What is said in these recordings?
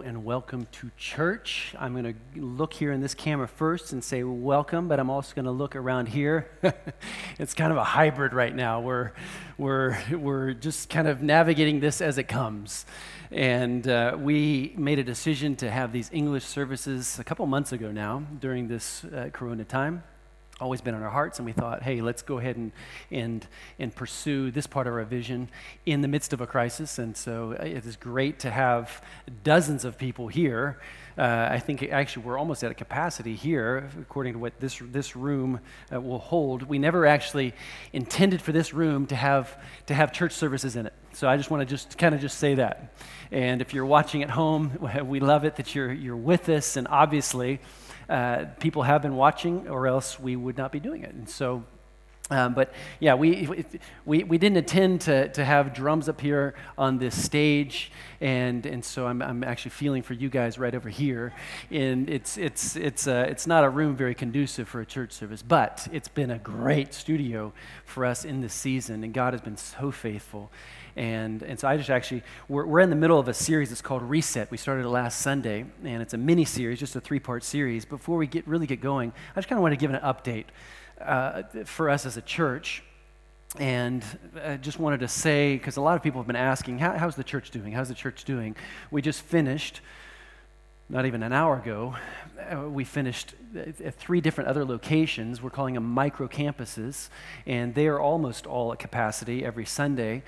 and welcome to church. I'm going to look here in this camera first and say welcome, but I'm also going to look around here. it's kind of a hybrid right now. We're, we're, we're just kind of navigating this as it comes. And uh, we made a decision to have these English services a couple months ago now during this uh, corona time always been on our hearts, and we thought, hey, let's go ahead and, and, and pursue this part of our vision in the midst of a crisis. And so uh, it is great to have dozens of people here. Uh, I think actually we're almost at a capacity here, according to what this, this room uh, will hold. We never actually intended for this room to have, to have church services in it. So I just want to just kind of just say that. And if you're watching at home, we love it that you're, you're with us. And obviously, uh, people have been watching, or else we would not be doing it. And so, um, but yeah, we, we, we didn't intend to, to have drums up here on this stage, and, and so I'm, I'm actually feeling for you guys right over here. And it's, it's, it's, uh, it's not a room very conducive for a church service, but it's been a great studio for us in this season, and God has been so faithful. And, and so I just actually, we're, we're in the middle of a series that's called Reset. We started it last Sunday, and it's a mini series, just a three part series. Before we get, really get going, I just kind of want to give an update uh, for us as a church. And I just wanted to say, because a lot of people have been asking, How, how's the church doing? How's the church doing? We just finished, not even an hour ago, uh, we finished at three different other locations. We're calling them micro campuses, and they are almost all at capacity every Sunday.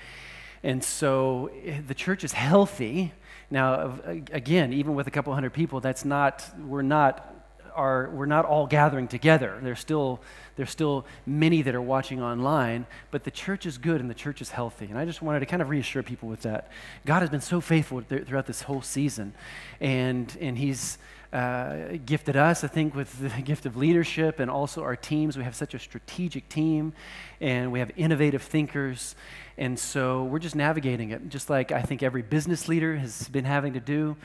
And so eh, the church is healthy. Now, again, even with a couple hundred people, that's not, we're not, are, we're not all gathering together. There's still, there's still many that are watching online, but the church is good and the church is healthy. And I just wanted to kind of reassure people with that. God has been so faithful th- throughout this whole season, and, and He's, uh, gifted us, I think, with the gift of leadership and also our teams. We have such a strategic team and we have innovative thinkers. And so we're just navigating it, just like I think every business leader has been having to do.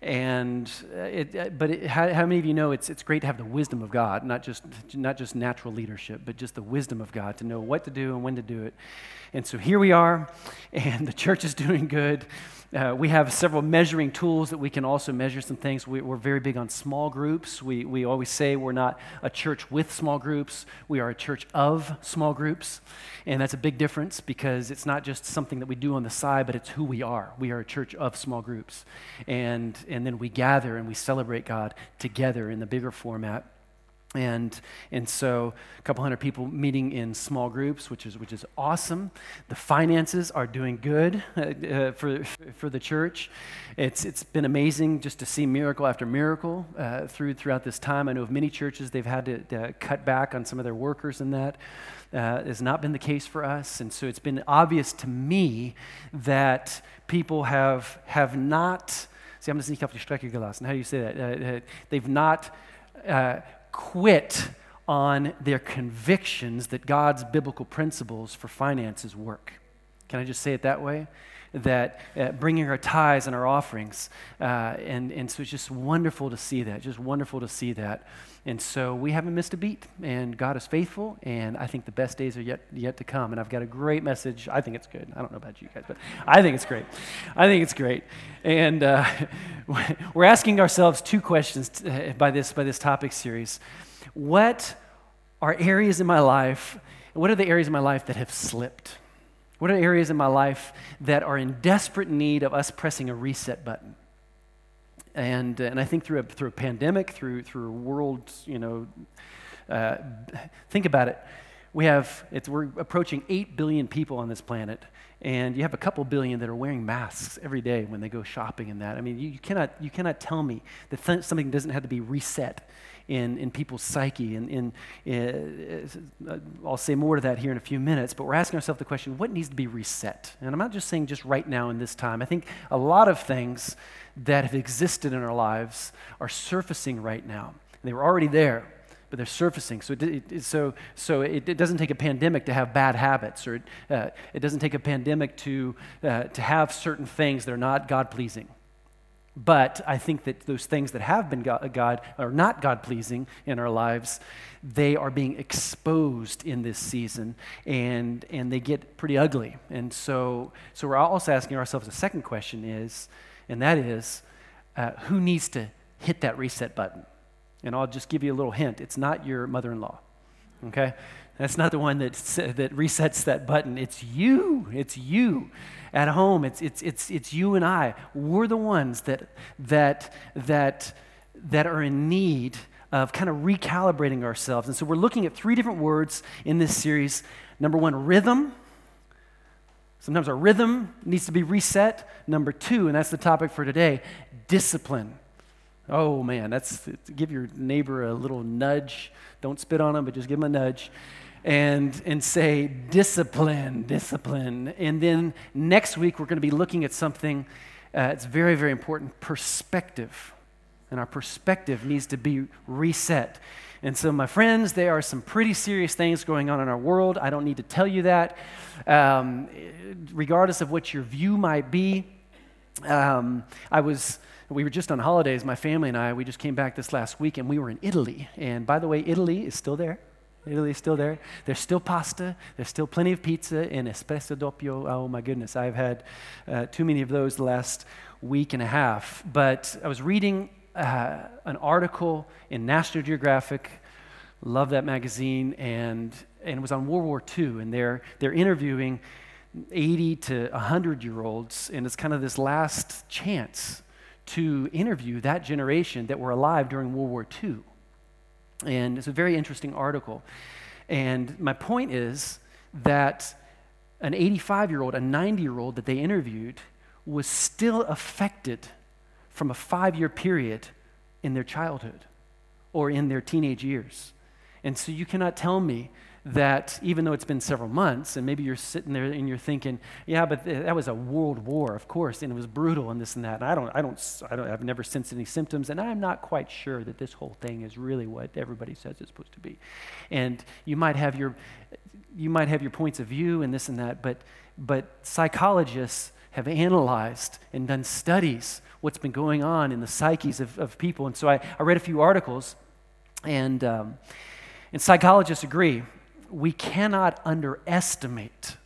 And uh, it, uh, but it, how, how, many of you know it's, it's great to have the wisdom of God, not just, not just natural leadership, but just the wisdom of God to know what to do and when to do it. And so here we are, and the church is doing good. Uh, we have several measuring tools that we can also measure some things. We, are very big on small groups. We, we always say we're not a church with small groups, we are a church of small groups. And that's a big difference because it's not just something that we do on the side, but it's who we are. We are a church of small groups. And, and then we gather and we celebrate God together in the bigger format. And, and so a couple hundred people meeting in small groups, which is, which is awesome. The finances are doing good uh, for, for the church. It's, it's been amazing just to see miracle after miracle uh, through, throughout this time. I know of many churches, they've had to, to cut back on some of their workers and that. Uh, has not been the case for us. And so it's been obvious to me that people have, have not, see, I'm nicht auf die Strecke gelassen. How do you say that? Uh, uh they've not uh, quit on their convictions that God's biblical principles for finances work. Can I just say it that way? That uh, bringing our tithes and our offerings, uh, and, and so it's just wonderful to see that, just wonderful to see that. And so we haven't missed a beat, and God is faithful, and I think the best days are yet, yet to come. And I've got a great message. I think it's good. I don't know about you guys, but I think it's great. I think it's great. And uh, we're asking ourselves two questions uh, by this, by this topic series. What are areas in my life, what are the areas in my life that have slipped? What are areas in my life that are in desperate need of us pressing a reset button? And, uh, and I think through a, through a pandemic, through, through a world, you know, uh, think about it. We have, we're approaching 8 billion people on this planet, and you have a couple billion that are wearing masks every day when they go shopping and that. I mean, you, you cannot, you cannot tell me that th- something doesn't have to be reset in, in people's psyche. And in, in, uh, I'll say more to that here in a few minutes, but we're asking ourselves the question what needs to be reset? And I'm not just saying just right now in this time. I think a lot of things that have existed in our lives are surfacing right now. They were already there, but they're surfacing. So, it, it, so, so it, it, doesn't take a pandemic to have bad habits, or it, uh, it doesn't take a pandemic to, uh, to have certain things that are not God pleasing. But I think that those things that have been God, God are not God pleasing in our lives, they are being exposed in this season and, and they get pretty ugly. And so, so we're also asking ourselves a second question is, and that is, uh, who needs to hit that reset button. And I'll just give you a little hint it's not your mother in law, okay? That's not the one that, that resets that button. It's you. It's you at home. It's, it's, it's, it's you and I. We're the ones that, that, that, that are in need of kind of recalibrating ourselves. And so we're looking at three different words in this series. Number one, rhythm. Sometimes our rhythm needs to be reset. Number two, and that's the topic for today, discipline. Oh man, that's give your neighbor a little nudge. Don't spit on him, but just give him a nudge and, and say, discipline, discipline. And then next week, we're going to be looking at something uh, it's very, very important perspective. And our perspective needs to be reset. And so, my friends, there are some pretty serious things going on in our world. I don't need to tell you that. Um, regardless of what your view might be, um, I was we were just on holidays, my family and I, we just came back this last week and we were in Italy. And by the way, Italy is still there. Italy is still there. There's still pasta. There's still plenty of pizza and espresso doppio. Oh my goodness, I've had uh, too many of those the last week and a half. But I was reading uh, an article in National Geographic. Love that magazine, and and it was on World War II, and they're they're interviewing 80 to 100 year olds, and it's kind of this last chance to interview that generation that were alive during World War II. And it's a very interesting article. And my point is that an 85 year old, a 90 year old that they interviewed was still affected from a five year period in their childhood or in their teenage years. And so you cannot tell me that even though it's been several months, and maybe you're sitting there and you're thinking, yeah, but th- that was a world war, of course, and it was brutal and this and that. And I don't, I don't, I don't, I've never sensed any symptoms, and I'm not quite sure that this whole thing is really what everybody says it's supposed to be. And you might have your, you might have your points of view and this and that, but, but psychologists have analyzed and done studies what's been going on in the psyches of, of people. And so I, I read a few articles, and, um, and psychologists agree we cannot underestimate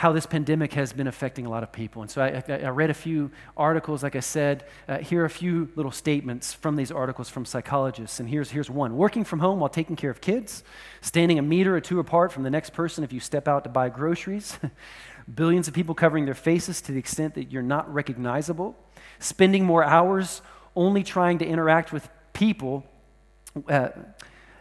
how this pandemic has been affecting a lot of people. And so I, I, read a few articles, like I said. Uh, here are a few little statements from these articles from psychologists. And here's, here's one Working from home while taking care of kids, standing a meter or two apart from the next person if you step out to buy groceries, billions of people covering their faces to the extent that you're not recognizable, spending more hours only trying to interact with people. Uh,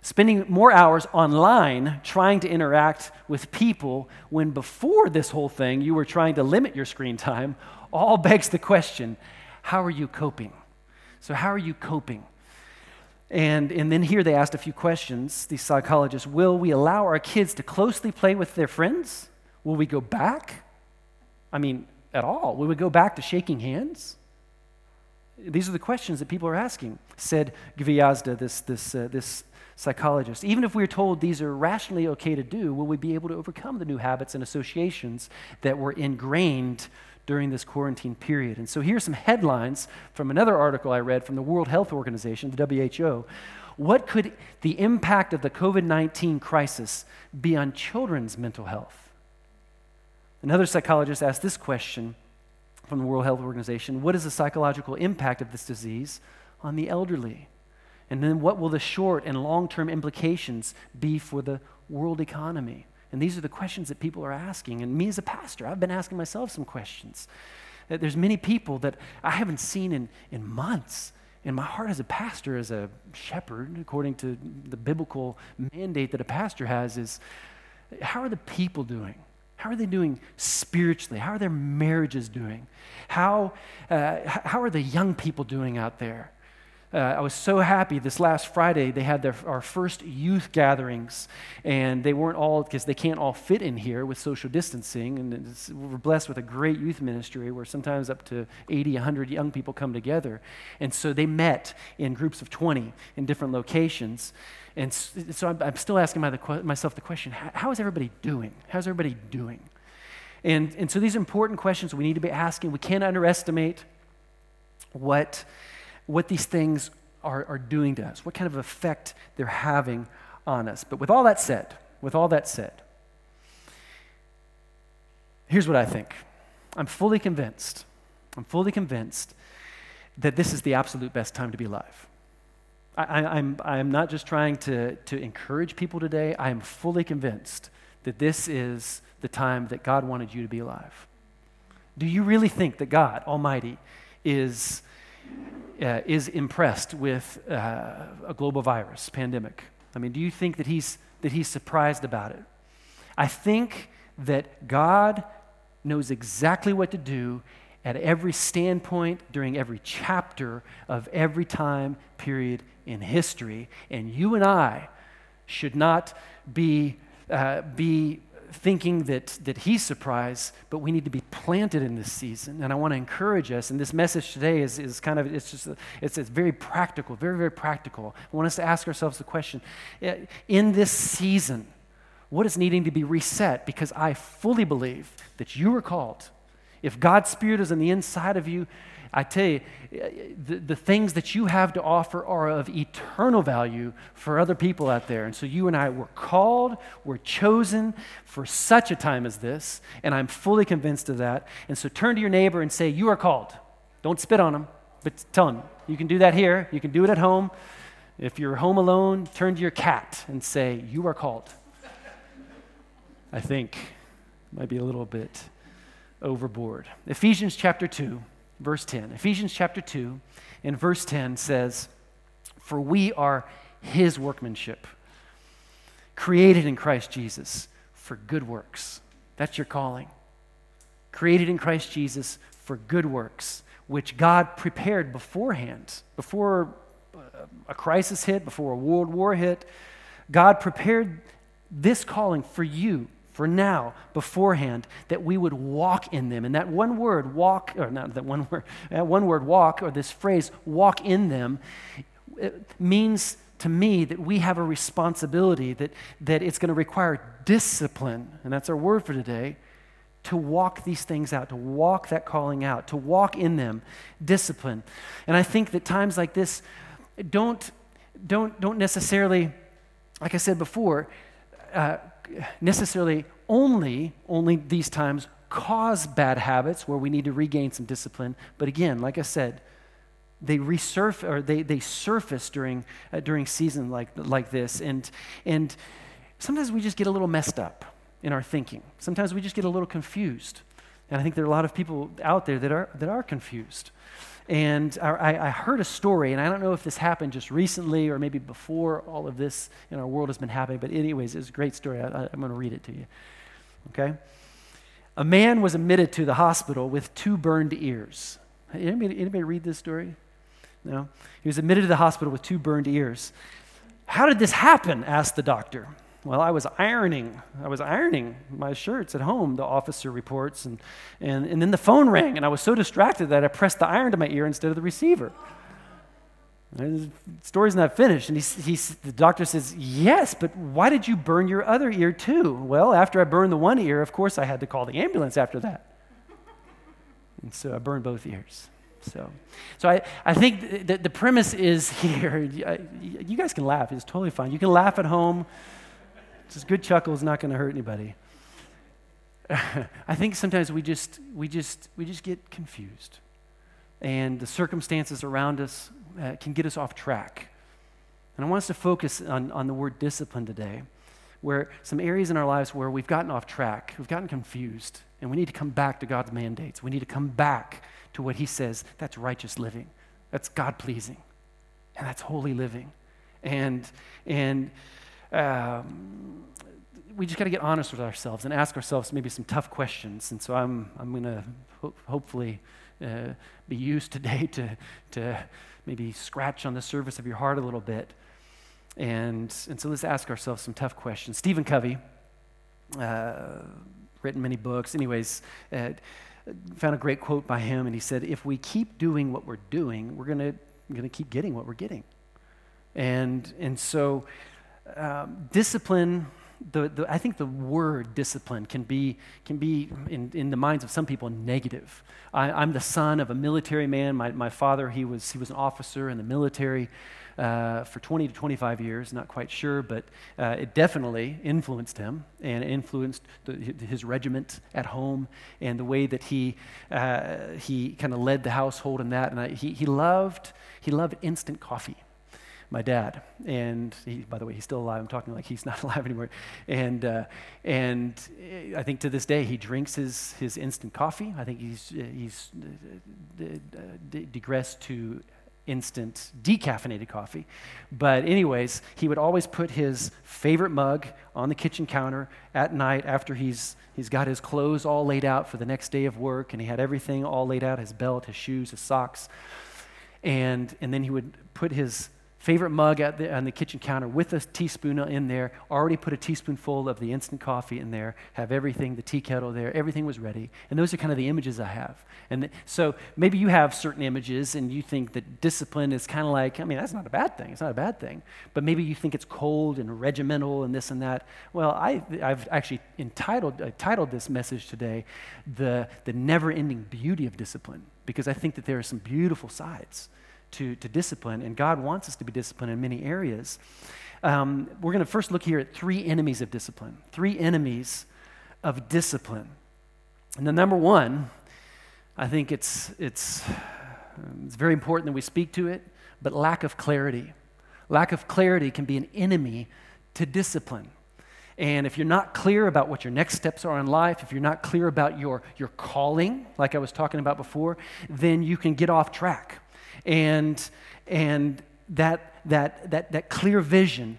spending more hours online trying to interact with people when before this whole thing you were trying to limit your screen time all begs the question how are you coping? So, how are you coping? And, and then here they asked a few questions, these psychologists. Will we allow our kids to closely play with their friends? Will we go back? I mean, at all? Will we go back to shaking hands? These are the questions that people are asking, said Gviazda, this, this, uh, this psychologists. Even if we're told these are rationally okay to do, will we be able to overcome the new habits and associations that were ingrained during this quarantine period? And so here's some headlines from another article I read from the World Health Organization, the WHO. What could the impact of the COVID 19 crisis be on children's mental health? Another psychologist asked this question from the World Health Organization What is the psychological impact of this disease on the elderly? And then what will the short and long term implications be for the world economy? And these are the questions that people are asking. And me as a pastor, I've been asking myself some questions. Uh, there's many people that I haven't seen in, in months. And my heart as a pastor, as a shepherd, according to the biblical mandate that a pastor has, is how are the people doing? How are they doing spiritually? How are their marriages doing? How, uh, how are the young people doing out there? Uh, I was so happy this last Friday they had their, our first youth gatherings, and they weren't all because they can't all fit in here with social distancing. And we're blessed with a great youth ministry where sometimes up to 80, 100 young people come together. And so they met in groups of 20 in different locations. And so I'm, I'm still asking my, the, myself the question how is everybody doing? How's everybody doing? And, and so these are important questions we need to be asking. We can't underestimate what what these things are, are doing to us, what kind of effect they're having on us. But with all that said, with all that said, here's what I think I'm fully convinced, I'm fully convinced that this is the absolute best time to be alive. I, I'm, I'm not just trying to, to encourage people today, I am fully convinced that this is the time that God wanted you to be alive. Do you really think that God Almighty is, uh, is impressed with uh, a global virus, pandemic? I mean, do you think that he's, that he's surprised about it? I think that God knows exactly what to do at every standpoint during every chapter of every time period in history. And you and I should not be, uh, be thinking that, that he's surprised, but we need to be planted in this season. And I want to encourage us. And this message today is, is kind of, it's just, a, it's, it's very practical, very, very practical. I want us to ask ourselves the question eh, in this season, what is needing to be reset? Because I fully believe that you are called. If God's Spirit is on the inside of you, I tell you, the, the things that you have to offer are of eternal value for other people out there. And so you and I were called, we're chosen for such a time as this, and I'm fully convinced of that. And so turn to your neighbor and say, You are called. Don't spit on them, but tell them. You can do that here, you can do it at home. If you're home alone, turn to your cat and say, You are called. I think might be a little bit overboard. Ephesians chapter 2 verse 10. Ephesians chapter 2 and verse 10 says, For we are his workmanship, created in Christ Jesus for good works. That's your calling. Created in Christ Jesus for good works, which God prepared beforehand, before uh, a crisis hit, before a world war hit. God prepared this calling for you for now, beforehand, that we would walk in them. And that one word, walk, or not that one word, that one word, walk, or this phrase, walk in them, means to me that we have a responsibility, that, that it's going to require discipline, and that's our word for today, to walk these things out, to walk that calling out, to walk in them, discipline. And I think that times like this don't, don't, don't necessarily, like I said before, uh, necessarily only, only these times cause bad habits where we need to regain some discipline. But again, like I said, they resurface or they, they surface during, uh, during season like, like this. And, and sometimes we just get a little messed up in our thinking. Sometimes we just get a little confused. And I think there are a lot of people out there that are, that are confused. And I, I, heard a story, and I don't know if this happened just recently or maybe before all of this in our world has been happening, but, anyways, it's a great story. I, I'm going to read it to you. Okay? A man was admitted to the hospital with two burned ears. Anybody, anybody read this story? No? He was admitted to the hospital with two burned ears. How did this happen? asked the doctor. Well, I was ironing. I was ironing my shirts at home, the officer reports. And, and, and then the phone rang, and I was so distracted that I pressed the iron to my ear instead of the receiver. the story's not finished. And he, he, the doctor says, Yes, but why did you burn your other ear too? Well, after I burned the one ear, of course, I had to call the ambulance after that. And so I burned both ears. So, so I, I think that the premise is here. You guys can laugh, it's totally fine. You can laugh at home. Just good chuckle is not going to hurt anybody. I think sometimes we just, we, just, we just get confused. And the circumstances around us uh, can get us off track. And I want us to focus on, on the word discipline today, where some areas in our lives where we've gotten off track, we've gotten confused, and we need to come back to God's mandates. We need to come back to what He says that's righteous living, that's God pleasing, and that's holy living. And, and um, we just got to get honest with ourselves and ask ourselves maybe some tough questions. And so I'm, I'm going to ho- hopefully uh, be used today to, to maybe scratch on the surface of your heart a little bit. And, and so let's ask ourselves some tough questions. Stephen Covey, uh, written many books, anyways, uh, found a great quote by him, and he said, If we keep doing what we're doing, we're going to keep getting what we're getting. And, and so um, discipline the, the, I think the word discipline can be, can be in, in the minds of some people, negative. I, am the son of a military man. My, my father, he was, he was an officer in the military uh, for 20 to 25 years, not quite sure, but uh, it definitely influenced him and influenced the, his regiment at home and the way that he, uh, he kind of led the household in that. And I, he, he, loved, he loved instant coffee my dad. And he, by the way, he's still alive. I'm talking like he's not alive anymore. And, uh, and I think to this day, he drinks his, his instant coffee. I think he's, he's uh, digressed to instant decaffeinated coffee. But, anyways, he would always put his favorite mug on the kitchen counter at night after he's, he's got his clothes all laid out for the next day of work and he had everything all laid out his belt, his shoes, his socks. And, and then he would put his favorite mug at the, on the kitchen counter with a teaspoon in there, already put a teaspoonful of the instant coffee in there, have everything, the tea kettle there, everything was ready. And those are kind of the images I have. And th- so maybe you have certain images and you think that discipline is kind of like, I mean, that's not a bad thing. It's not a bad thing. But maybe you think it's cold and regimental and this and that. Well, I, I've actually entitled, uh, titled this message today, The, the Never Ending Beauty of Discipline, because I think that there are some beautiful sides to, to discipline, and God wants us to be disciplined in many areas. Um, we're going to first look here at three enemies of discipline. Three enemies of discipline. And the number one, I think it's, it's, it's very important that we speak to it, but lack of clarity. Lack of clarity can be an enemy to discipline. And if you're not clear about what your next steps are in life, if you're not clear about your, your calling, like I was talking about before, then you can get off track and, and that, that, that, that clear vision,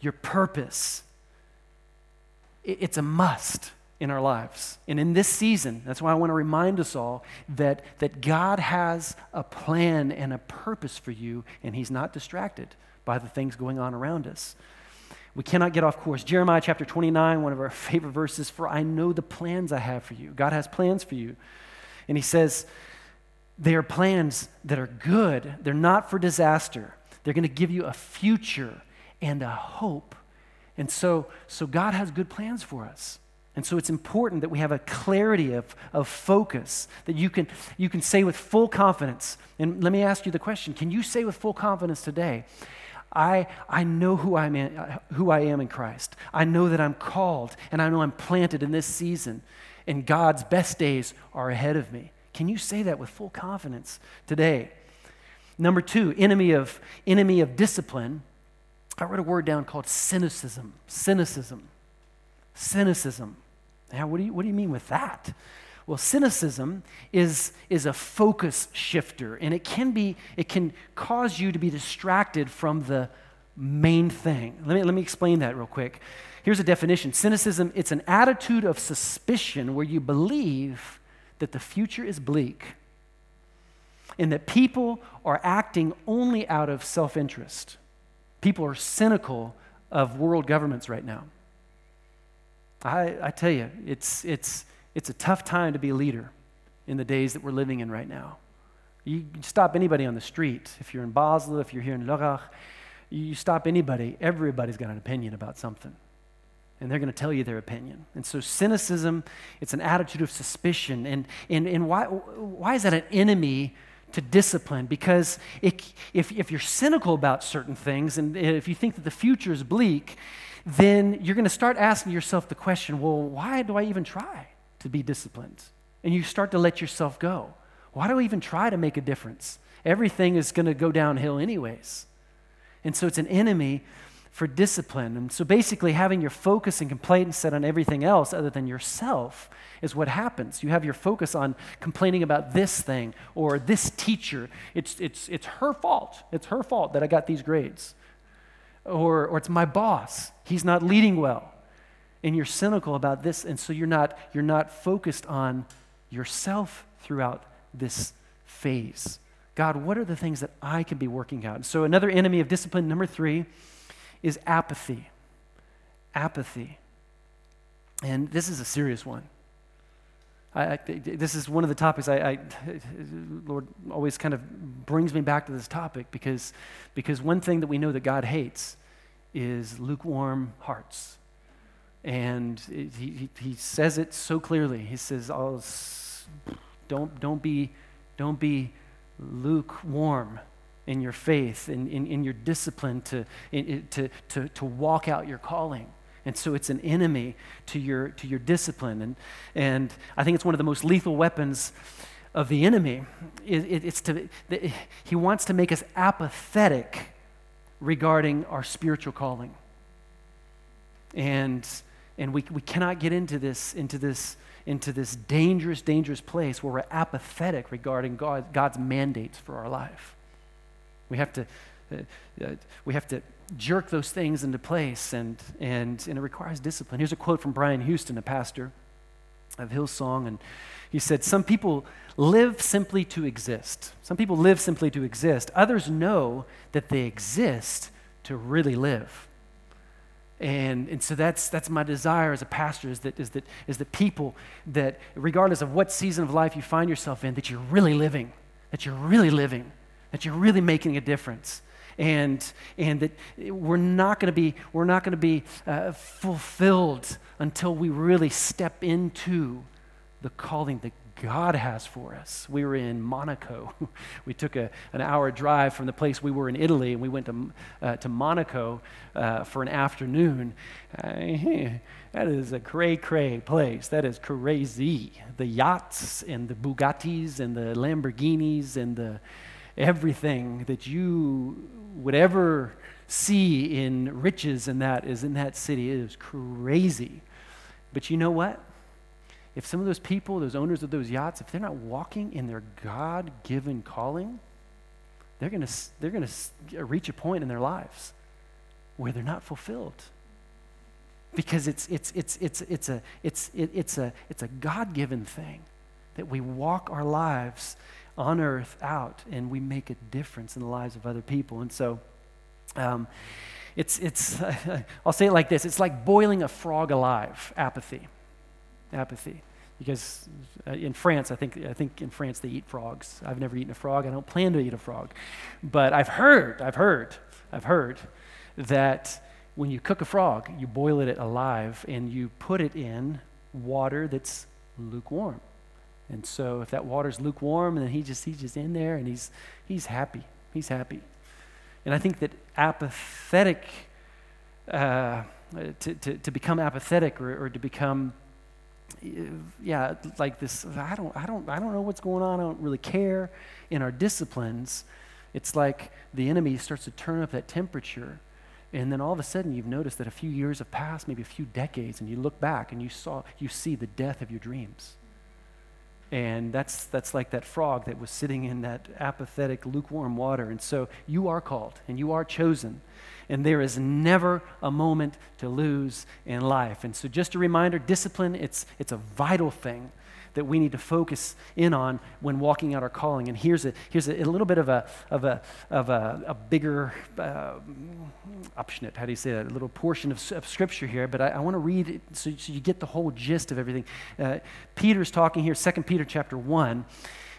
your purpose, it, it's a must in our lives. And in this season, that's why I want to remind us all that, that God has a plan and a purpose for you, and He's not distracted by the things going on around us. We cannot get off course. Jeremiah chapter 29, one of our favorite verses, for I know the plans I have for you. God has plans for you. And He says, they are plans that are good. They're not for disaster. They're going to give you a future and a hope. And so, so God has good plans for us. And so it's important that we have a clarity of, of focus that you can, you can say with full confidence. And let me ask you the question can you say with full confidence today, I, I know who, I'm in, who I am in Christ. I know that I'm called, and I know I'm planted in this season, and God's best days are ahead of me. Can you say that with full confidence today? Number two, enemy of, enemy of discipline. I wrote a word down called cynicism. Cynicism. Cynicism. Now, what do you, what do you mean with that? Well, cynicism is, is a focus shifter, and it can, be, it can cause you to be distracted from the main thing. Let me, let me explain that real quick. Here's a definition Cynicism, it's an attitude of suspicion where you believe that the future is bleak and that people are acting only out of self interest. People are cynical of world governments right now. I, I tell you, it's, it's, it's a tough time to be a leader in the days that we're living in right now. You stop anybody on the street, if you're in Basel, if you're here in Lörrach, you stop anybody, everybody's got an opinion about something and they're going to tell you their opinion. And so cynicism, it's an attitude of suspicion. And, and, and why, why is that an enemy to discipline? Because it, if, if you're cynical about certain things and if you think that the future is bleak, then you're going to start asking yourself the question, well, why do I even try to be disciplined? And you start to let yourself go. Why do I even try to make a difference? Everything is going to go downhill, anyways. And so it's an enemy for discipline. And so basically, having your focus and complaint set on everything else other than yourself is what happens. You have your focus on complaining about this thing or this teacher. It's, it's, it's her fault. It's her fault that I got these grades. Or, or it's my boss. He's not leading well. And you're cynical about this. And so you're not, you're not focused on yourself throughout this phase. God, what are the things that I can be working out? So, another enemy of discipline, number three, is apathy. Apathy. And this is a serious one. I, I, this is one of the topics I, I, Lord always kind of brings me back to this topic because, because one thing that we know that God hates is lukewarm hearts, And it, he, he says it so clearly. He says, oh, don't, don't, be, don't be lukewarm in your faith, in, in, in your discipline to, in, to, to, to walk out your calling. And so it's an enemy to your, to your discipline. And, and I think it's one of the most lethal weapons of the enemy. It, it, it's to, he wants to make us apathetic regarding our spiritual calling. And, and we, we cannot get into this, into, this, into this dangerous, dangerous place where we're apathetic regarding God, God's mandates for our life. We have to, uh, uh, we have to jerk those things into place, and, and, and it requires discipline. Here's a quote from Brian Houston, a pastor of Hillsong, and he said, Some people live simply to exist. Some people live simply to exist. Others know that they exist to really live. And, and so that's, that's my desire as a pastor is that, is, that, is that people that, regardless of what season of life you find yourself in, that you're really living, that you're really living, that you're really making a difference. And, and that we're not going to be, we're not going to be uh, fulfilled until we really step into the calling that God has for us. We were in Monaco. We took a, an hour drive from the place we were in Italy, and we went to, uh, to Monaco uh, for an afternoon. Uh, that is a cray cray place. That is crazy. The yachts and the Bugattis and the Lamborghinis and the everything that you would ever see in riches and that is in that city. It is crazy. But you know what? if some of those people, those owners of those yachts, if they're not walking in their God given calling, they're going to they're going to reach a point in their lives where they're not fulfilled. Because it's, it's, it's, it's, it's, a, it's, it, it's, a, it's a God given thing that we walk our lives on earth out and we make a difference in the lives of other people. And so, um, it's, it's, I'll say it like this it's like boiling a frog alive, apathy apathy. Because uh, in France, I think, I think in France they eat frogs. I've never eaten a frog. I don't plan to eat a frog. But I've heard, I've heard, I've heard that when you cook a frog, you boil it alive and you put it in water that's lukewarm. And so if that water's lukewarm, and then he just he's just in there and he's he's happy. He's happy. And I think that apathetic, uh, to, to, to become apathetic or, or to become yeah, like this, I don't, I, don't, I don't know what's going on, I don't really care. In our disciplines, it's like the enemy starts to turn up that temperature. And then all of a sudden you've noticed that a few years have passed, maybe a few decades, and you look back and you saw you see the death of your dreams. And that's that's like that frog that was sitting in that apathetic, lukewarm water. And so you are called and you are chosen and there is never a moment to lose in life. And so, just a reminder discipline, it's, it's a vital thing that we need to focus in on when walking out our calling. And here's a, here's a, a little bit of a, of a, of a, a bigger uh, Abschnitt, how do you say that? A little portion of, of scripture here, but I, I want to read it so, so, you get the whole gist of everything. Uh, Peter's talking here, 2 Peter chapter 1,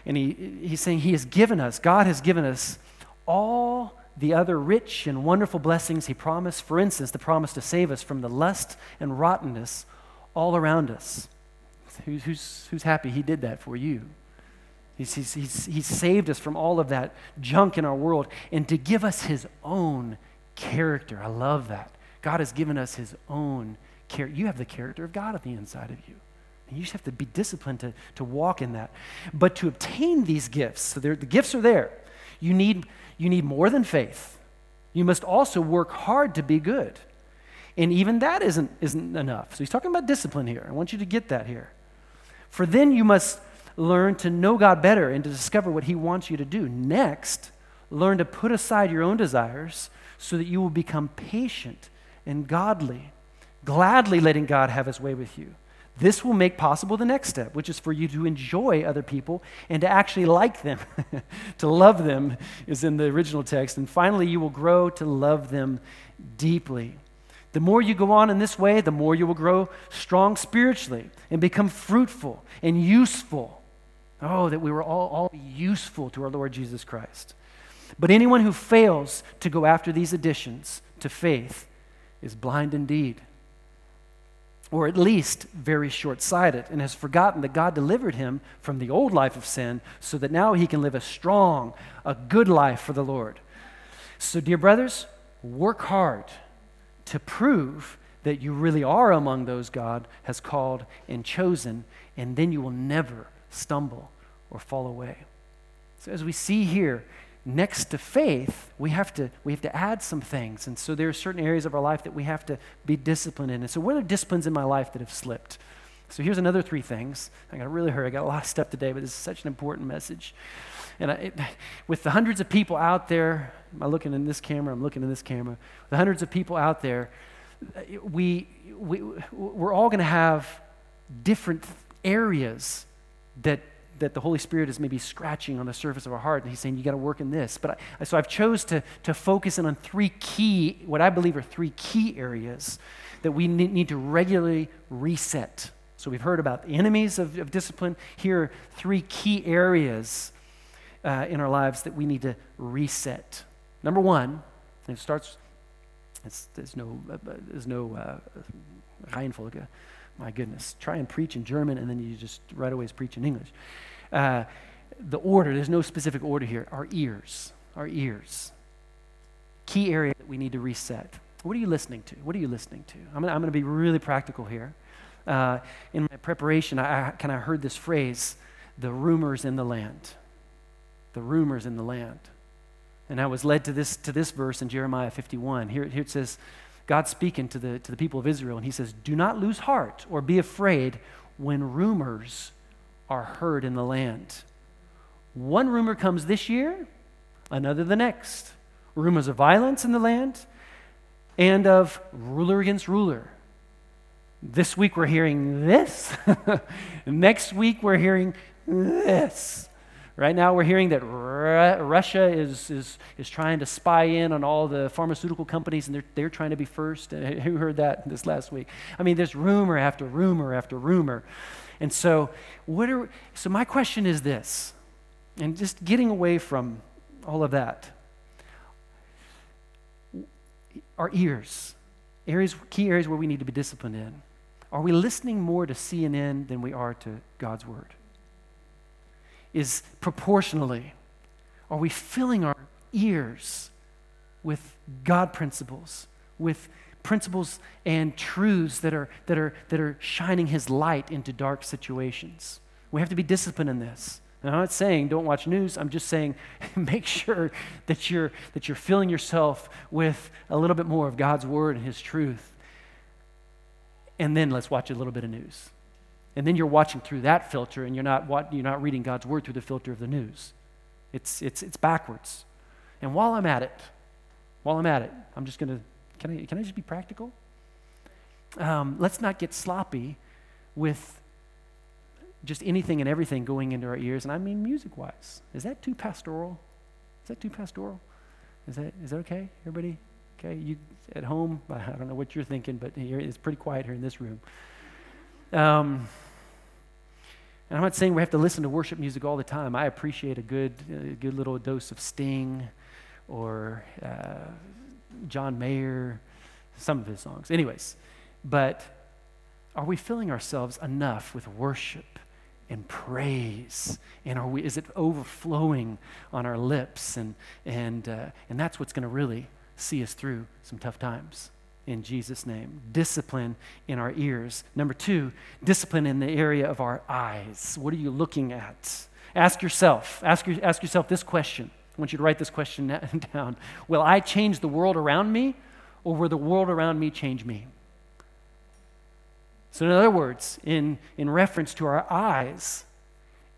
and he, he's saying he has given us, God has given us all the other rich and wonderful blessings he promised. For instance, the promise to save us from the lust and rottenness all around us. Who's, who's, who's happy he did that for you? He's, he's, he's, he's saved us from all of that junk in our world and to give us his own character. I love that. God has given us his own character. You have the character of God at the inside of you. And you just have to be disciplined to, to walk in that. But to obtain these gifts, so the gifts are there, you need you need more than faith. You must also work hard to be good. And even that isn't, isn't enough. So he's talking about discipline here. I want you to get that here. For then you must learn to know God better and to discover what he wants you to do. Next, learn to put aside your own desires so that you will become patient and godly, gladly letting God have his way with you. This will make possible the next step, which is for you to enjoy other people and to actually like them. to love them is in the original text. And finally, you will grow to love them deeply. The more you go on in this way, the more you will grow strong spiritually and become fruitful and useful. Oh, that we were all, all useful to our Lord Jesus Christ. But anyone who fails to go after these additions to faith is blind indeed or at least very short sighted, and has forgotten that God delivered him from the old life of sin so that now he can live a strong, a good life for the Lord. So, dear brothers, work hard to prove that you really are among those God has called and chosen, and then you will never stumble or fall away. So, as we see here, next to faith, we have to, we have to add some things. And so there are certain areas of our life that we have to be disciplined in. And so, what are disciplines in my life that have slipped? So, here's another three things. I got to really hurry. I got a lot of stuff today, but this is such an important message. And I, it, with the hundreds of people out there, I'm looking in this camera, I'm looking in this camera, the hundreds of people out there, we, we, we're all going to have different areas that that the Holy Spirit is maybe scratching on the surface of our heart, and He's saying, You got to work in this. But I, so I've chose to, to focus in on three key, what I believe are three key areas that we need to regularly reset. So we've heard about the enemies of, of discipline. Here are three key areas uh, in our lives that we need to reset. Number one, it starts, there's no, uh, there's no uh, Reihenfolge. My goodness. Try and preach in German, and then you just right away preach in English. Uh, the order, there's no specific order here. Our ears, our ears. Key area that we need to reset. What are you listening to? What are you listening to? I'm going to be really practical here. Uh, in my preparation, I, I kind of heard this phrase the rumors in the land. The rumors in the land. And I was led to this, to this verse in Jeremiah 51. Here, here it says, God speaking to the, to the people of Israel, and he says, Do not lose heart or be afraid when rumors are heard in the land. One rumor comes this year, another the next. Rumors of violence in the land and of ruler against ruler. This week we're hearing this. Next week we're hearing this. Right now, we're hearing that Russia is, is, is trying to spy in on all the pharmaceutical companies and they're, they're trying to be first. Uh, who heard that this last week? I mean, there's rumor after rumor after rumor. And so, what are, so my question is this, and just getting away from all of that our ears, areas, key areas where we need to be disciplined in. Are we listening more to CNN than we are to God's Word? is proportionally? Are we filling our ears with God principles, with principles and truths that are, that are, that are shining His light into dark situations? We have to be disciplined in this. And I'm not saying don't watch news. I'm just saying make sure that you're, that you're filling yourself with a little bit more of God's word and His truth. And then let's watch a little bit of news. And then you're watching through that filter and you're not, you're not reading God's word through the filter of the news. It's, it's, it's backwards. And while I'm at it, while I'm at it, I'm just going to, can I, can I just be practical? Um, let's not get sloppy with just anything and everything going into our ears, and I mean music wise. Is that too pastoral? Is that too pastoral? Is that, is that okay, everybody? Okay, you at home, I don't know what you're thinking, but here, it's pretty quiet here in this room. Um, and I'm not saying we have to listen to worship music all the time. I appreciate a good, a good little dose of Sting or uh, John Mayer, some of his songs. Anyways, but are we filling ourselves enough with worship and praise? And are we, is it overflowing on our lips? And, and, uh, and that's what's going to really see us through some tough times in Jesus' name. Discipline in our ears. Number two, discipline in the area of our eyes. What are you looking at? Ask yourself, ask, your, ask yourself this question. I want you to write this question down. Will I change the world around me, or will the world around me change me? So, in other words, in, in reference to our eyes,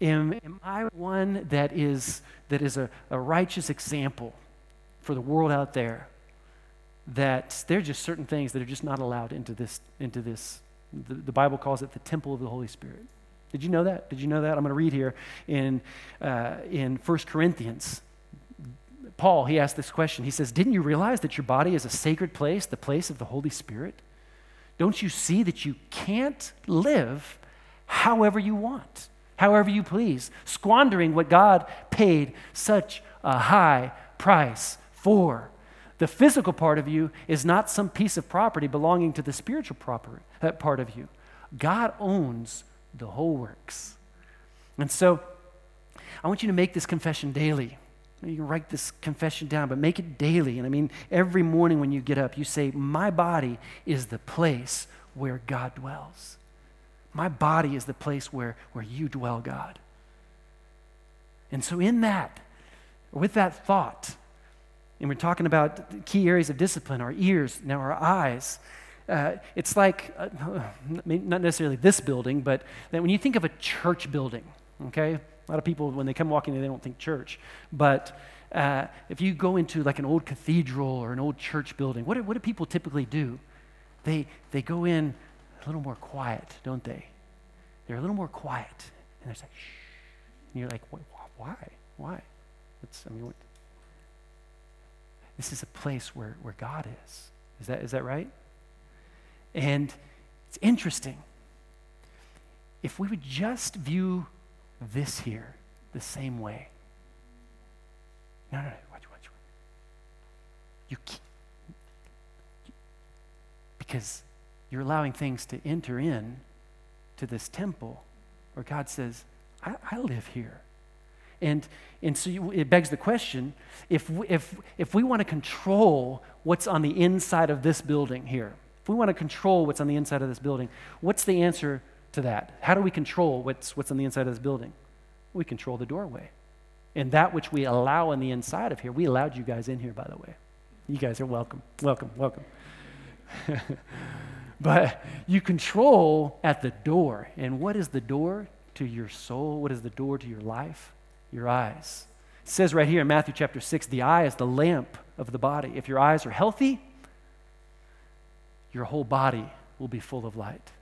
am, am I one that is, that is a, a righteous example for the world out there? that there are just certain things that are just not allowed into this into this the, the, bible calls it the temple of the holy spirit. Did you know that? Did you know that? I'm going to read here in uh, in 1 corinthians. Paul he asked this question. He says didn't you realize that your body is a sacred place the place of the holy spirit? Don't you see that you can't live however you want however you please squandering what god paid such a high price for The physical part of you is not some piece of property belonging to the spiritual property, that uh, part of you. God owns the whole works. And so I want you to make this confession daily. You can write this confession down, but make it daily. And I mean, every morning when you get up, you say, My body is the place where God dwells. My body is the place where, where you dwell, God. And so, in that, with that thought, and we're talking about key areas of discipline our ears, now our eyes. Uh, it's like, uh, not necessarily this building, but that when you think of a church building, okay? A lot of people, when they come walking in, they don't think church. But uh, if you go into like an old cathedral or an old church building, what do, what do people typically do? They, they go in a little more quiet, don't they? They're a little more quiet. And they're like, shh. And you're like, why? Why? It's, I mean, what? This is a place where, where God is. Is that, is that right? And it's interesting. If we would just view this here the same way. No, no, no, watch, watch. You can't. Because you're allowing things to enter in to this temple where God says, I, I live here. And, and so you, it begs the question if we, if, if we want to control what's on the inside of this building here, if we want to control what's on the inside of this building, what's the answer to that? How do we control what's, what's on the inside of this building? We control the doorway. And that which we allow on the inside of here, we allowed you guys in here, by the way. You guys are welcome. Welcome, welcome. but you control at the door. And what is the door to your soul? What is the door to your life? Your eyes. It says right here in Matthew chapter 6 the eye is the lamp of the body. If your eyes are healthy, your whole body will be full of light.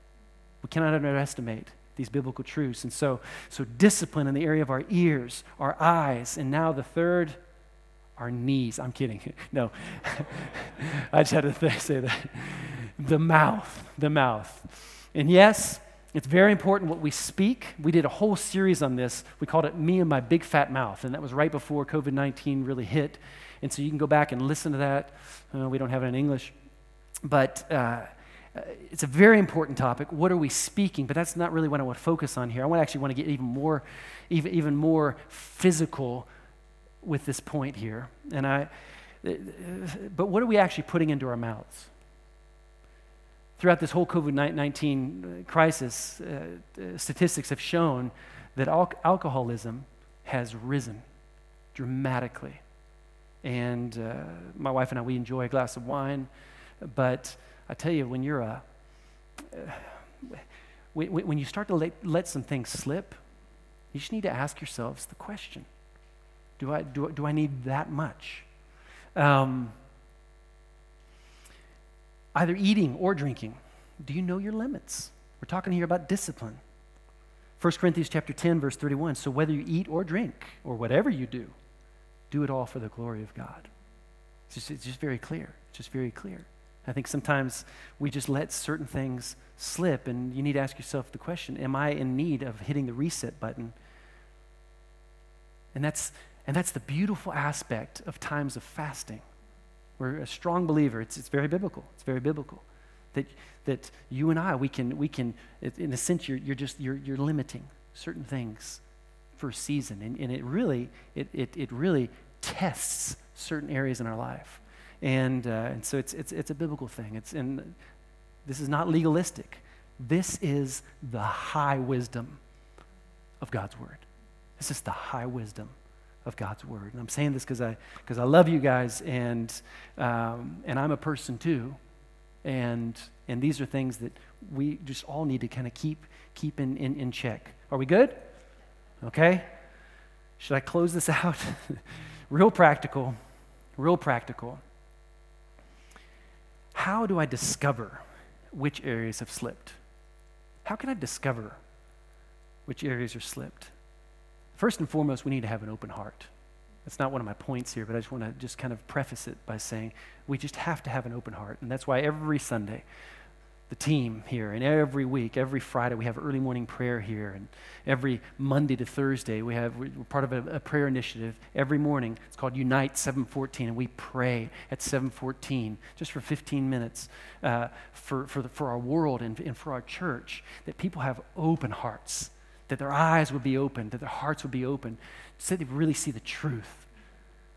We cannot underestimate these biblical truths. And so, so discipline in the area of our ears, our eyes, and now the third, our knees. I'm kidding. No, I just had to say that. The mouth, the mouth. And yes, it's very important what we speak. We did a whole series on this. We called it Me and My Big Fat Mouth, and that was right before COVID 19 really hit. And so you can go back and listen to that. Uh, we don't have it in English. But uh, uh, it's a very important topic. What are we speaking? But that's not really what I want to focus on here. I want actually want to get even more, even, even more physical with this point here. And I, uh, but what are we actually putting into our mouths? Throughout this whole COVID 19 crisis, uh, statistics have shown that al- alcoholism has risen dramatically. And uh, my wife and I, we enjoy a glass of wine, but I tell you, when you're a, uh, when, you start to let, let some things slip, you just need to ask yourselves the question Do I, do, do I need that much? Um, either eating or drinking. Do you know your limits? We're talking here about discipline. 1 Corinthians chapter 10 verse 31 so whether you eat or drink or whatever you do do it all for the glory of God. It's just, it's just very clear. It's just very clear. I think sometimes we just let certain things slip, and you need to ask yourself the question Am I in need of hitting the reset button? And that's, and that's the beautiful aspect of times of fasting. We're a strong believer, it's, it's very biblical. It's very biblical. That, that you and I, we can, we can in a sense, you're, you're just you're, you're limiting certain things for a season. And, and it really, it, it, it really tests certain areas in our life. And, uh, and so it's, it's, it's a biblical thing. It's, and this is not legalistic. This is the high wisdom of God's word. This is the high wisdom of God's word. And I'm saying this because I, cause I love you guys, and, um, and I'm a person too. And, and these are things that we just all need to kind of keep, keep in, in, in check. Are we good? Okay? Should I close this out? real practical, real practical. How do I discover which areas have slipped? How can I discover which areas are slipped? First and foremost, we need to have an open heart. That's not one of my points here, but I just want to just kind of preface it by saying we just have to have an open heart. And that's why every Sunday, the team here. And every week, every Friday, we have early morning prayer here. And every Monday to Thursday, we have, we're part of a, a, prayer initiative. Every morning, it's called Unite 714. And we pray at 714 just for 15 minutes uh, for, for, the, for our world and, and for our church, that people have open hearts, that their eyes would be open, that their hearts would be open, so they really see the truth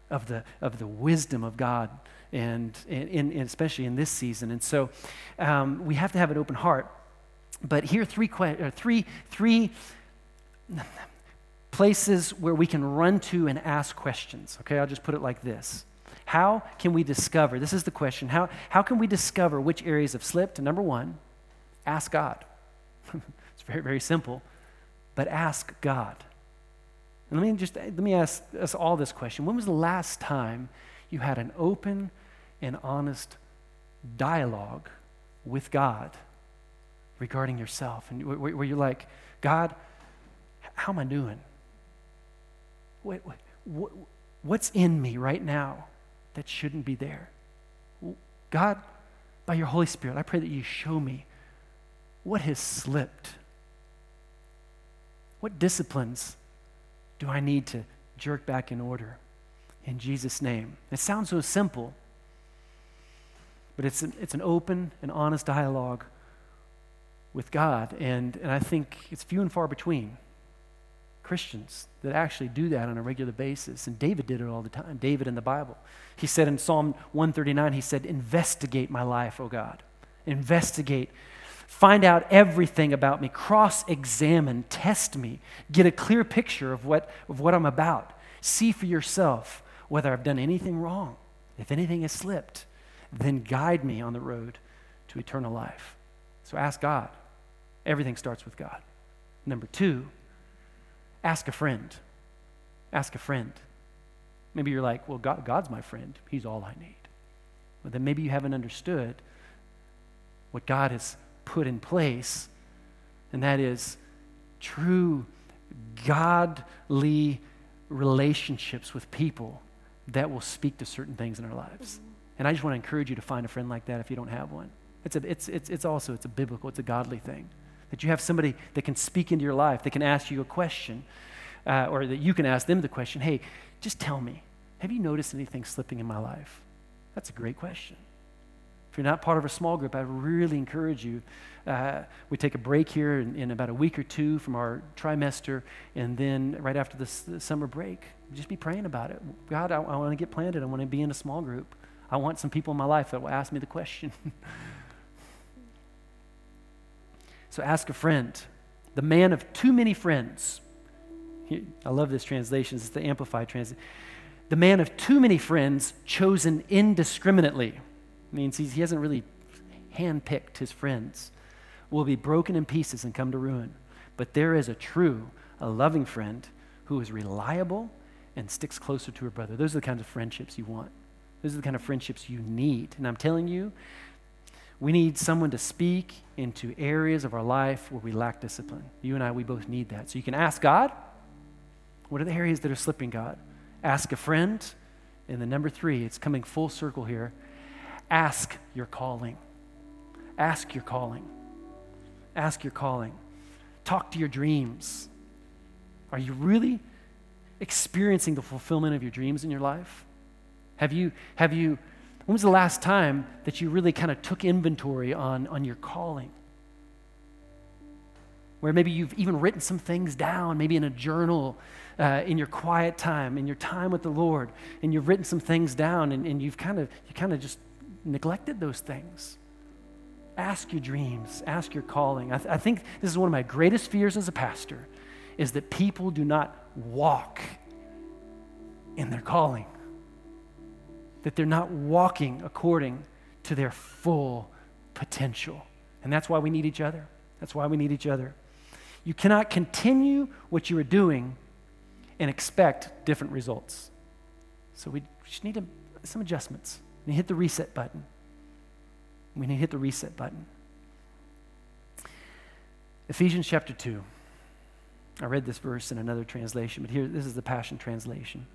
of the, of the wisdom of God and, and, and especially in this season. And so um, we have to have an open heart. But here are three, que- three, three places where we can run to and ask questions. Okay, I'll just put it like this. How can we discover? This is the question. How, how can we discover which areas have slipped? Number one, ask God. it's very, very simple, but ask God. And let me just let me ask us all this question. When was the last time you had an open and honest dialogue with God regarding yourself, and where you're like, God, how am I doing? What, what, what's in me right now that shouldn't be there? God, by your Holy Spirit, I pray that you show me what has slipped. What disciplines do I need to jerk back in order? In Jesus' name. It sounds so simple, but it's an, it's an open and honest dialogue with God. And, and I think it's few and far between Christians that actually do that on a regular basis. And David did it all the time, David in the Bible. He said in Psalm 139, he said, Investigate my life, O God. Investigate. Find out everything about me. Cross examine. Test me. Get a clear picture of what, of what I'm about. See for yourself whether I've done anything wrong. If anything has slipped, then guide me on the road to eternal life. So ask God. Everything starts with God. Number two, ask a friend. Ask a friend. Maybe you're like, well, God, God's my friend. He's all I need. But then maybe you haven't understood what God has put in place, and that is true godly relationships with people that will speak to certain things in our lives. And I just want to encourage you to find a friend like that if you don't have one. It's, a, it's, it's, it's also, it's a biblical, it's a godly thing. That you have somebody that can speak into your life, that can ask you a question, uh, or that you can ask them the question, hey, just tell me, have you noticed anything slipping in my life? That's a great question. If you're not part of a small group, I really encourage you. Uh, we take a break here in, in, about a week or two from our trimester, and then right after the summer break, just be praying about it. God, I, I want to get planted. I want to be in a small group. I want some people in my life that will ask me the question. so ask a friend. The man of too many friends. I love this translation. It's the Amplified translation. The man of too many friends chosen indiscriminately means he hasn't really handpicked his friends will be broken in pieces and come to ruin. But there is a true, a loving friend who is reliable and sticks closer to her brother. Those are the kinds of friendships you want. Those are the kind of friendships you need. And I'm telling you, we need someone to speak into areas of our life where we lack discipline. You and I, we both need that. So you can ask God, what are the areas that are slipping, God? Ask a friend. And the number three, it's coming full circle here. Ask your calling. Ask your calling. Ask your calling. Talk to your dreams. Are you really experiencing the fulfillment of your dreams in your life? Have you, have you, when was the last time that you really kind of took inventory on, on your calling? Where maybe you've even written some things down, maybe in a journal, uh, in your quiet time, in your time with the Lord, and you've written some things down and, and you've kind of, you kind of just neglected those things. Ask your dreams, ask your calling. I, th- I think this is one of my greatest fears as a pastor is that people do not walk in their calling that they're not walking according to their full potential. And that's why we need each other. That's why we need each other. You cannot continue what you are doing and expect different results. So we just need to, some adjustments. We hit the reset button. We need to hit the reset button. Ephesians chapter 2. I read this verse in another translation, but here, this is the Passion Translation.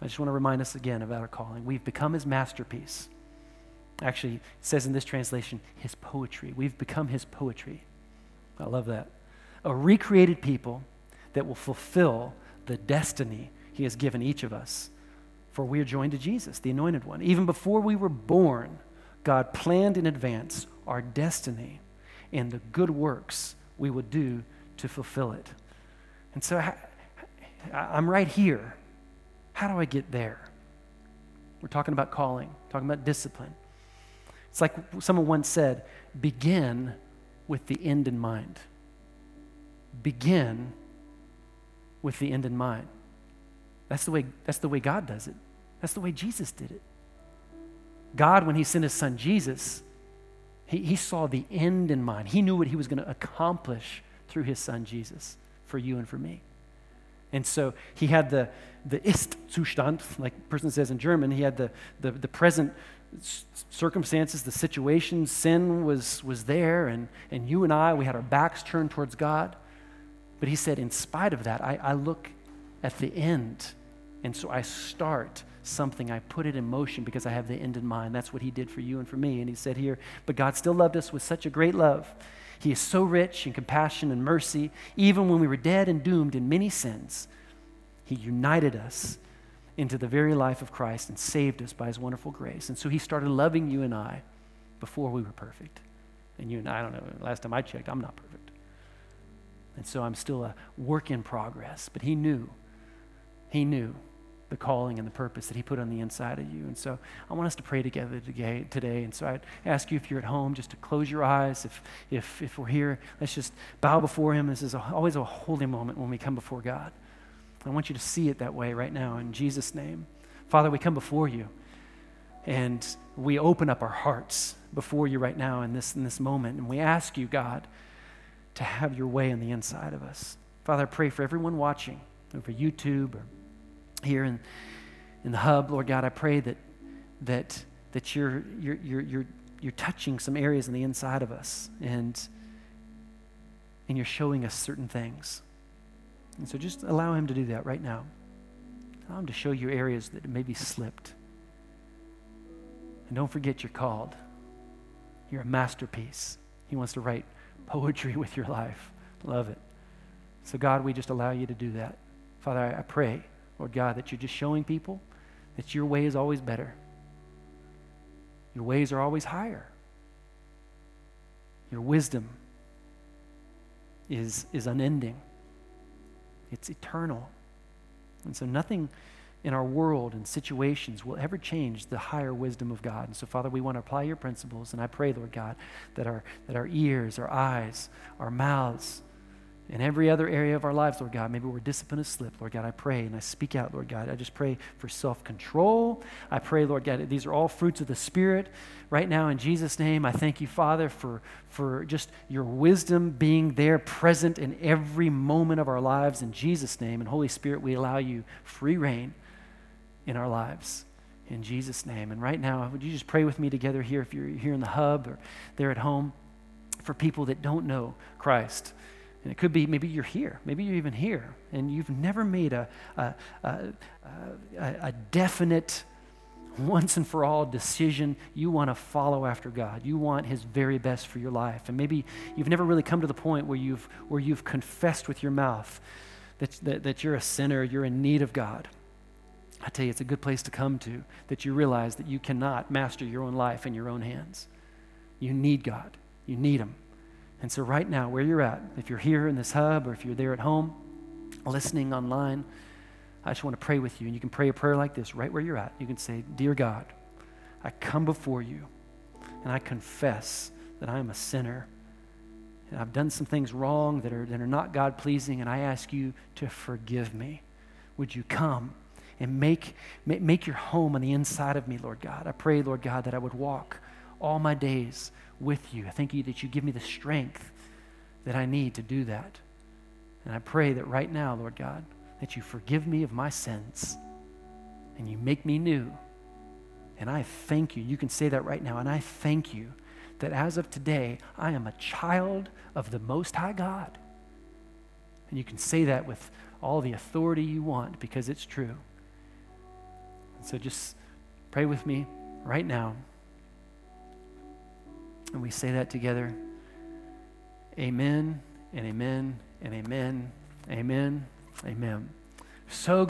I just want to remind us again about our calling. We've become his masterpiece. Actually, it says in this translation, his poetry. We've become his poetry. I love that. A recreated people that will fulfill the destiny he has given each of us. For we are joined to Jesus, the anointed one. Even before we were born, God planned in advance our destiny and the good works we would do to fulfill it. And so I'm right here. How do I get there? We're talking about calling, talking about discipline. It's like someone once said begin with the end in mind. Begin with the end in mind. That's the way, that's the way God does it. That's the way Jesus did it. God, when He sent His Son Jesus, he, he saw the end in mind. He knew what He was going to accomplish through His Son Jesus for you and for me. And so he had the, the Ist-Zustand, like a person says in German, he had the, the, the present circumstances, the situation, sin was, was there, and, and you and I, we had our backs turned towards God. But he said, in spite of that, I, I look at the end, and so I start something. I put it in motion because I have the end in mind. That's what he did for you and for me. And he said here, but God still loved us with such a great love he is so rich in compassion and mercy. Even when we were dead and doomed in many sins, He united us into the very life of Christ and saved us by His wonderful grace. And so He started loving you and I before we were perfect. And you and I, I don't know, last time I checked, I'm not perfect. And so I'm still a work in progress. But He knew, He knew the calling and the purpose that He put on the inside of you. And so I want us to pray together today. And so I'd ask you if you're at home just to close your eyes. If, if, if we're here, let's just bow before Him. This is a, always a holy moment when we come before God. I want you to see it that way right now in Jesus' name. Father, we come before you and we open up our hearts before you right now in this, in this moment. And we ask you, God, to have your way on the inside of us. Father, I pray for everyone watching over YouTube or here in, in the hub, Lord God, I pray that, that, that you're, you're, you're, you're, you're touching some areas on the inside of us and, and you're showing us certain things. And so just allow Him to do that right now. Allow Him to show you areas that maybe slipped. And don't forget you're called. You're a masterpiece. He wants to write poetry with your life. Love it. So, God, we just allow you to do that. Father, I, I pray Lord God, that you're just showing people that your way is always better. Your ways are always higher. Your wisdom is, is unending, it's eternal. And so nothing in our world and situations will ever change the higher wisdom of God. And so, Father, we want to apply your principles. And I pray, Lord God, that our, that our ears, our eyes, our mouths, in every other area of our lives, Lord God, maybe where discipline has slipped, Lord God, I pray and I speak out, Lord God. I just pray for self control. I pray, Lord God, these are all fruits of the Spirit. Right now, in Jesus' name, I thank you, Father, for, for just your wisdom being there, present in every moment of our lives. In Jesus' name, and Holy Spirit, we allow you free rein in our lives. In Jesus' name. And right now, would you just pray with me together here if you're here in the hub or there at home for people that don't know Christ? And it could be maybe you're here, maybe you're even here, and you've never made a, a, a, a definite, once and for all decision. You want to follow after God. You want His very best for your life. And maybe you've never really come to the point where you've, where you've confessed with your mouth that, that, that you're a sinner, you're in need of God. I tell you, it's a good place to come to that you realize that you cannot master your own life in your own hands. You need God, you need Him. And so, right now, where you're at, if you're here in this hub or if you're there at home, listening online, I just want to pray with you. And you can pray a prayer like this right where you're at. You can say, Dear God, I come before you and I confess that I am a sinner. And I've done some things wrong that are, that are not God pleasing, and I ask you to forgive me. Would you come and make, make, make your home on the inside of me, Lord God? I pray, Lord God, that I would walk all my days with you. I thank you that you give me the strength that I need to do that. And I pray that right now, Lord God, that you forgive me of my sins and you make me new. And I thank you. You can say that right now. And I thank you that as of today, I am a child of the Most High God. And you can say that with all the authority you want because it's true. And so just pray with me right now. And we say that together. Amen and amen and amen. Amen. Amen. So glad.